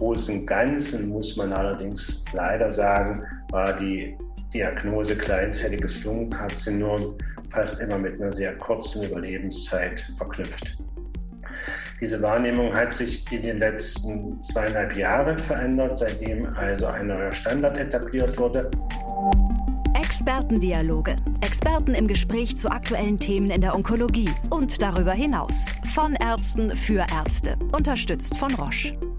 Großen Ganzen muss man allerdings leider sagen, war die Diagnose kleinzelliges Lungenkarzinom fast immer mit einer sehr kurzen Überlebenszeit verknüpft. Diese Wahrnehmung hat sich in den letzten zweieinhalb Jahren verändert, seitdem also ein neuer Standard etabliert wurde. Expertendialoge. Experten im Gespräch zu aktuellen Themen in der Onkologie und darüber hinaus. Von Ärzten für Ärzte. Unterstützt von Roche.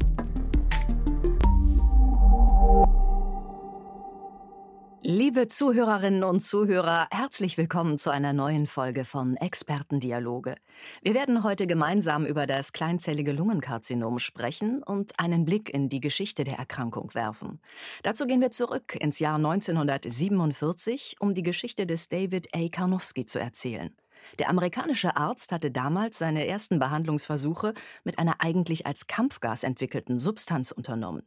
Liebe Zuhörerinnen und Zuhörer, herzlich willkommen zu einer neuen Folge von Expertendialoge. Wir werden heute gemeinsam über das kleinzellige Lungenkarzinom sprechen und einen Blick in die Geschichte der Erkrankung werfen. Dazu gehen wir zurück ins Jahr 1947, um die Geschichte des David A. Karnowski zu erzählen. Der amerikanische Arzt hatte damals seine ersten Behandlungsversuche mit einer eigentlich als Kampfgas entwickelten Substanz unternommen.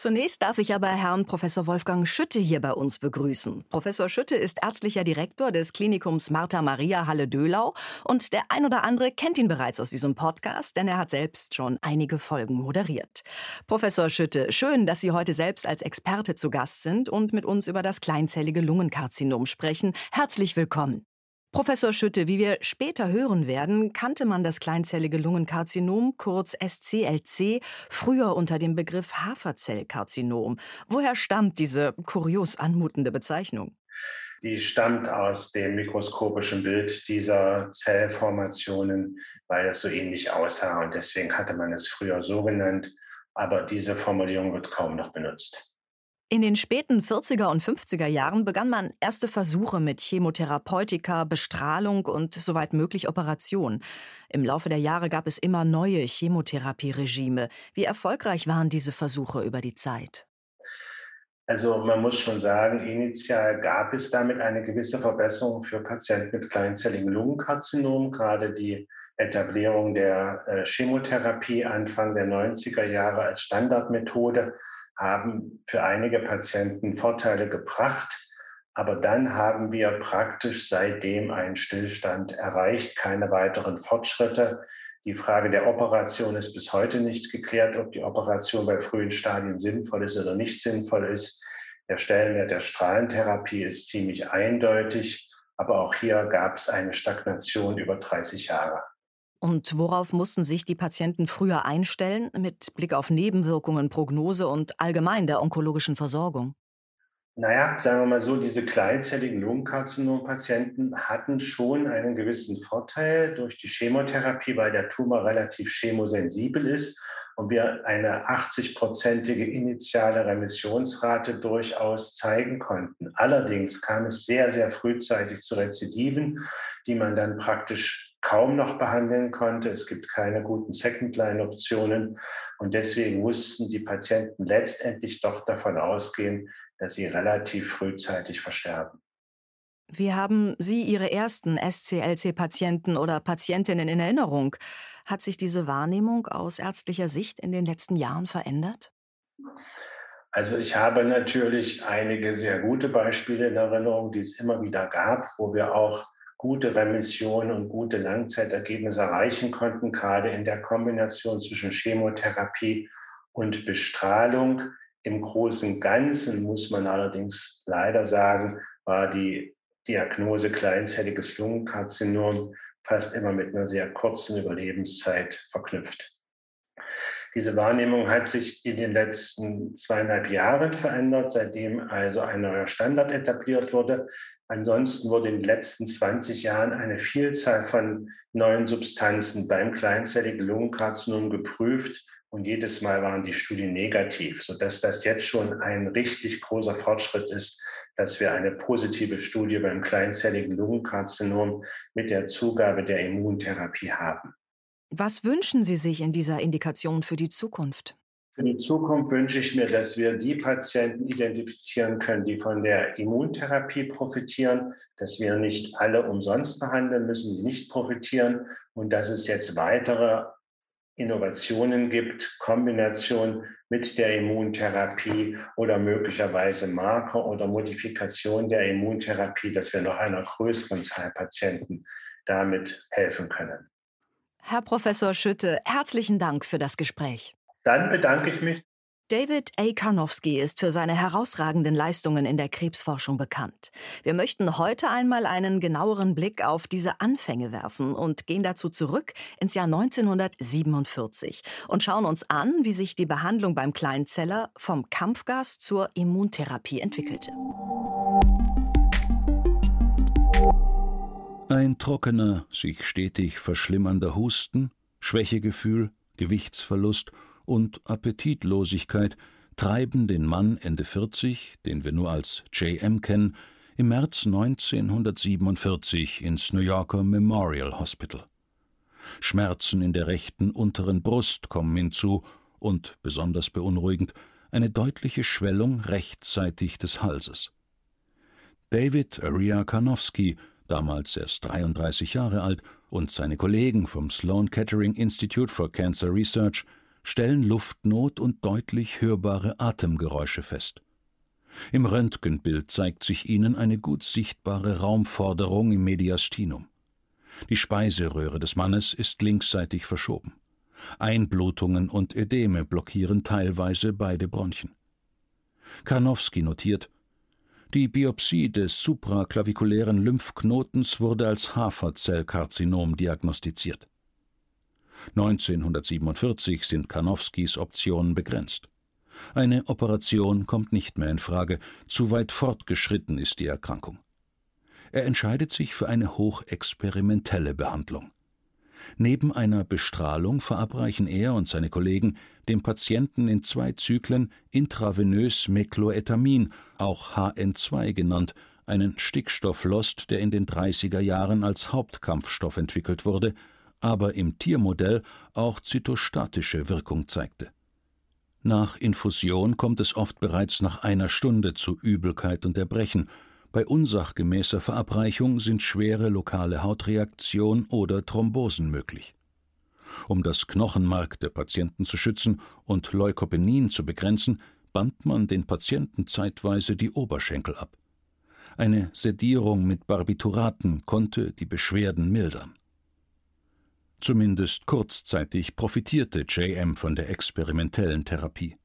Zunächst darf ich aber Herrn Professor Wolfgang Schütte hier bei uns begrüßen. Professor Schütte ist ärztlicher Direktor des Klinikums Martha Maria Halle Dölau und der ein oder andere kennt ihn bereits aus diesem Podcast, denn er hat selbst schon einige Folgen moderiert. Professor Schütte, schön, dass Sie heute selbst als Experte zu Gast sind und mit uns über das kleinzellige Lungenkarzinom sprechen. Herzlich willkommen. Professor Schütte, wie wir später hören werden, kannte man das kleinzellige Lungenkarzinom, kurz SCLC, früher unter dem Begriff Haferzellkarzinom. Woher stammt diese kurios anmutende Bezeichnung? Die stammt aus dem mikroskopischen Bild dieser Zellformationen, weil es so ähnlich aussah und deswegen hatte man es früher so genannt, aber diese Formulierung wird kaum noch benutzt. In den späten 40er und 50er Jahren begann man erste Versuche mit Chemotherapeutika, Bestrahlung und soweit möglich Operation. Im Laufe der Jahre gab es immer neue Chemotherapieregime. Wie erfolgreich waren diese Versuche über die Zeit? Also man muss schon sagen, initial gab es damit eine gewisse Verbesserung für Patienten mit kleinzelligen Lungenkarzinom, gerade die Etablierung der äh, Chemotherapie Anfang der 90er Jahre als Standardmethode haben für einige Patienten Vorteile gebracht. Aber dann haben wir praktisch seitdem einen Stillstand erreicht, keine weiteren Fortschritte. Die Frage der Operation ist bis heute nicht geklärt, ob die Operation bei frühen Stadien sinnvoll ist oder nicht sinnvoll ist. Der Stellenwert der Strahlentherapie ist ziemlich eindeutig, aber auch hier gab es eine Stagnation über 30 Jahre. Und worauf mussten sich die Patienten früher einstellen mit Blick auf Nebenwirkungen, Prognose und allgemein der onkologischen Versorgung? Naja, sagen wir mal so, diese kleinzelligen Lungenkarzinompatienten hatten schon einen gewissen Vorteil durch die Chemotherapie, weil der Tumor relativ chemosensibel ist und wir eine 80-prozentige initiale Remissionsrate durchaus zeigen konnten. Allerdings kam es sehr, sehr frühzeitig zu Rezidiven, die man dann praktisch kaum noch behandeln konnte. Es gibt keine guten Second-Line-Optionen. Und deswegen mussten die Patienten letztendlich doch davon ausgehen, dass sie relativ frühzeitig versterben. Wie haben Sie Ihre ersten SCLC-Patienten oder Patientinnen in Erinnerung? Hat sich diese Wahrnehmung aus ärztlicher Sicht in den letzten Jahren verändert? Also ich habe natürlich einige sehr gute Beispiele in Erinnerung, die es immer wieder gab, wo wir auch gute Remission und gute Langzeitergebnisse erreichen konnten, gerade in der Kombination zwischen Chemotherapie und Bestrahlung. Im großen Ganzen muss man allerdings leider sagen, war die Diagnose kleinzelliges Lungenkarzinom fast immer mit einer sehr kurzen Überlebenszeit verknüpft. Diese Wahrnehmung hat sich in den letzten zweieinhalb Jahren verändert, seitdem also ein neuer Standard etabliert wurde. Ansonsten wurde in den letzten 20 Jahren eine Vielzahl von neuen Substanzen beim kleinzelligen Lungenkarzinom geprüft und jedes Mal waren die Studien negativ, sodass das jetzt schon ein richtig großer Fortschritt ist, dass wir eine positive Studie beim kleinzelligen Lungenkarzinom mit der Zugabe der Immuntherapie haben. Was wünschen Sie sich in dieser Indikation für die Zukunft? Für die Zukunft wünsche ich mir, dass wir die Patienten identifizieren können, die von der Immuntherapie profitieren, dass wir nicht alle umsonst behandeln müssen, die nicht profitieren und dass es jetzt weitere Innovationen gibt, Kombination mit der Immuntherapie oder möglicherweise Marker oder Modifikation der Immuntherapie, dass wir noch einer größeren Zahl Patienten damit helfen können. Herr Professor Schütte, herzlichen Dank für das Gespräch. Dann bedanke ich mich. David A. Karnowski ist für seine herausragenden Leistungen in der Krebsforschung bekannt. Wir möchten heute einmal einen genaueren Blick auf diese Anfänge werfen und gehen dazu zurück ins Jahr 1947 und schauen uns an, wie sich die Behandlung beim Kleinzeller vom Kampfgas zur Immuntherapie entwickelte. Ein trockener, sich stetig verschlimmernder Husten, Schwächegefühl, Gewichtsverlust und Appetitlosigkeit treiben den Mann Ende 40, den wir nur als JM kennen, im März 1947 ins New Yorker Memorial Hospital. Schmerzen in der rechten unteren Brust kommen hinzu und, besonders beunruhigend, eine deutliche Schwellung rechtsseitig des Halses. David Aria Karnowski, damals erst 33 Jahre alt, und seine Kollegen vom Sloan Kettering Institute for Cancer Research stellen Luftnot und deutlich hörbare Atemgeräusche fest. Im Röntgenbild zeigt sich ihnen eine gut sichtbare Raumforderung im Mediastinum. Die Speiseröhre des Mannes ist linksseitig verschoben. Einblutungen und Ödeme blockieren teilweise beide Bronchien. Karnowski notiert, die Biopsie des supraklavikulären Lymphknotens wurde als Haferzellkarzinom diagnostiziert. 1947 sind Karnowskis Optionen begrenzt. Eine Operation kommt nicht mehr in Frage, zu weit fortgeschritten ist die Erkrankung. Er entscheidet sich für eine hochexperimentelle Behandlung. Neben einer Bestrahlung verabreichen er und seine Kollegen dem Patienten in zwei Zyklen intravenös Mekloetamin, auch HN2 genannt, einen Stickstofflost, der in den 30er Jahren als Hauptkampfstoff entwickelt wurde aber im Tiermodell auch zytostatische Wirkung zeigte. Nach Infusion kommt es oft bereits nach einer Stunde zu Übelkeit und Erbrechen. Bei unsachgemäßer Verabreichung sind schwere lokale Hautreaktion oder Thrombosen möglich. Um das Knochenmark der Patienten zu schützen und Leukopenin zu begrenzen, band man den Patienten zeitweise die Oberschenkel ab. Eine Sedierung mit Barbituraten konnte die Beschwerden mildern. Zumindest kurzzeitig profitierte JM von der experimentellen Therapie.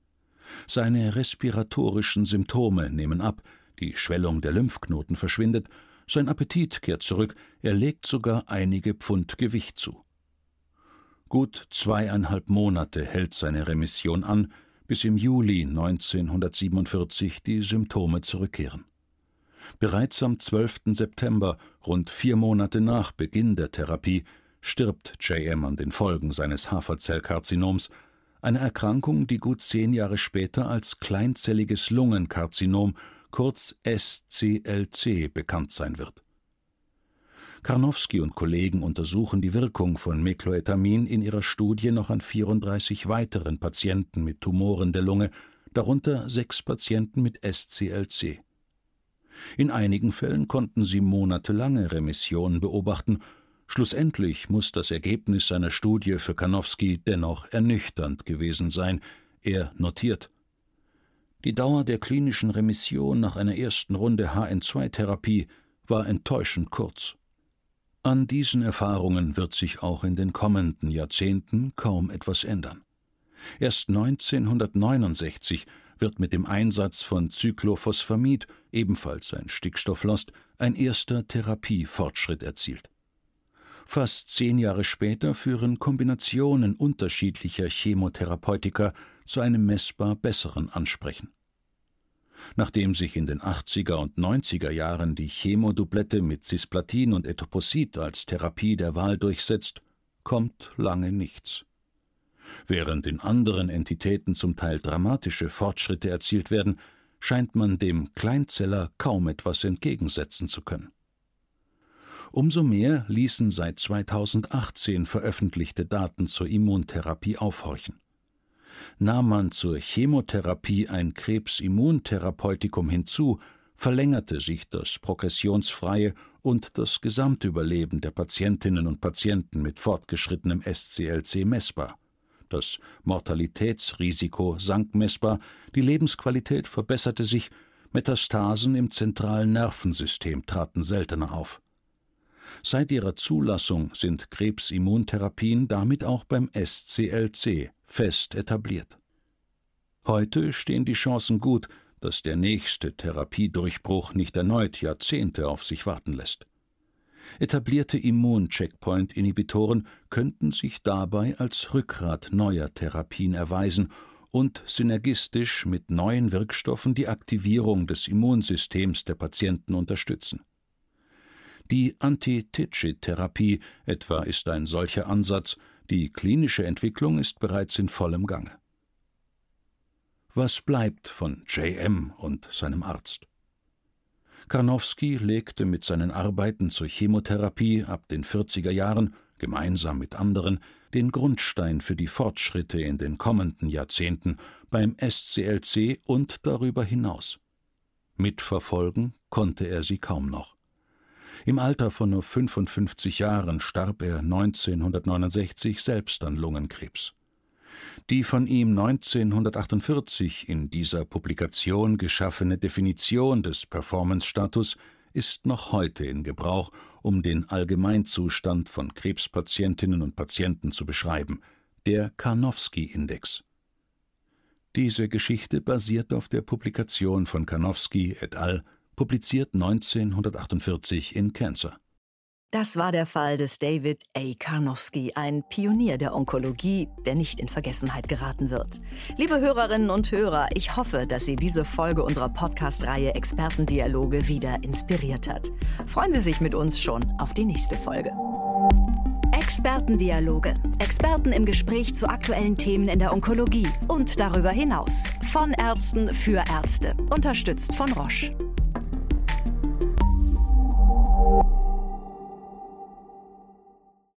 Seine respiratorischen Symptome nehmen ab, die Schwellung der Lymphknoten verschwindet, sein Appetit kehrt zurück, er legt sogar einige Pfund Gewicht zu. Gut zweieinhalb Monate hält seine Remission an, bis im Juli 1947 die Symptome zurückkehren. Bereits am 12. September, rund vier Monate nach Beginn der Therapie, stirbt JM an den Folgen seines Haferzellkarzinoms, eine Erkrankung, die gut zehn Jahre später als kleinzelliges Lungenkarzinom, kurz SCLC, bekannt sein wird. Karnowski und Kollegen untersuchen die Wirkung von Mekloetamin in ihrer Studie noch an 34 weiteren Patienten mit Tumoren der Lunge, darunter sechs Patienten mit SCLC. In einigen Fällen konnten sie monatelange Remissionen beobachten Schlussendlich muss das Ergebnis seiner Studie für Kanowski dennoch ernüchternd gewesen sein. Er notiert Die Dauer der klinischen Remission nach einer ersten Runde HN2-Therapie war enttäuschend kurz. An diesen Erfahrungen wird sich auch in den kommenden Jahrzehnten kaum etwas ändern. Erst 1969 wird mit dem Einsatz von Cyclophosphamid, ebenfalls ein Stickstofflost, ein erster Therapiefortschritt erzielt. Fast zehn Jahre später führen Kombinationen unterschiedlicher Chemotherapeutika zu einem messbar besseren Ansprechen. Nachdem sich in den 80er und 90er Jahren die Chemodublette mit Cisplatin und Etoposid als Therapie der Wahl durchsetzt, kommt lange nichts. Während in anderen Entitäten zum Teil dramatische Fortschritte erzielt werden, scheint man dem Kleinzeller kaum etwas entgegensetzen zu können. Umso mehr ließen seit 2018 veröffentlichte Daten zur Immuntherapie aufhorchen. Nahm man zur Chemotherapie ein Krebsimmuntherapeutikum hinzu, verlängerte sich das progressionsfreie und das Gesamtüberleben der Patientinnen und Patienten mit fortgeschrittenem SCLC messbar. Das Mortalitätsrisiko sank messbar, die Lebensqualität verbesserte sich, Metastasen im zentralen Nervensystem traten seltener auf. Seit ihrer Zulassung sind Krebsimmuntherapien damit auch beim SCLC fest etabliert. Heute stehen die Chancen gut, dass der nächste Therapiedurchbruch nicht erneut Jahrzehnte auf sich warten lässt. Etablierte Immun-Checkpoint-Inhibitoren könnten sich dabei als Rückgrat neuer Therapien erweisen und synergistisch mit neuen Wirkstoffen die Aktivierung des Immunsystems der Patienten unterstützen. Die Anti-TIGIT-Therapie etwa ist ein solcher Ansatz, die klinische Entwicklung ist bereits in vollem Gange. Was bleibt von JM und seinem Arzt? Karnowski legte mit seinen Arbeiten zur Chemotherapie ab den 40er Jahren gemeinsam mit anderen den Grundstein für die Fortschritte in den kommenden Jahrzehnten beim SCLC und darüber hinaus. Mitverfolgen konnte er sie kaum noch. Im Alter von nur 55 Jahren starb er 1969 selbst an Lungenkrebs. Die von ihm 1948 in dieser Publikation geschaffene Definition des Performance-Status ist noch heute in Gebrauch, um den Allgemeinzustand von Krebspatientinnen und Patienten zu beschreiben, der Karnowski-Index. Diese Geschichte basiert auf der Publikation von Karnowski et al publiziert 1948 in Cancer. Das war der Fall des David A. Karnowski, ein Pionier der Onkologie, der nicht in Vergessenheit geraten wird. Liebe Hörerinnen und Hörer, ich hoffe, dass Sie diese Folge unserer Podcast-Reihe Expertendialoge wieder inspiriert hat. Freuen Sie sich mit uns schon auf die nächste Folge. Expertendialoge. Experten im Gespräch zu aktuellen Themen in der Onkologie und darüber hinaus. Von Ärzten für Ärzte. Unterstützt von Roche.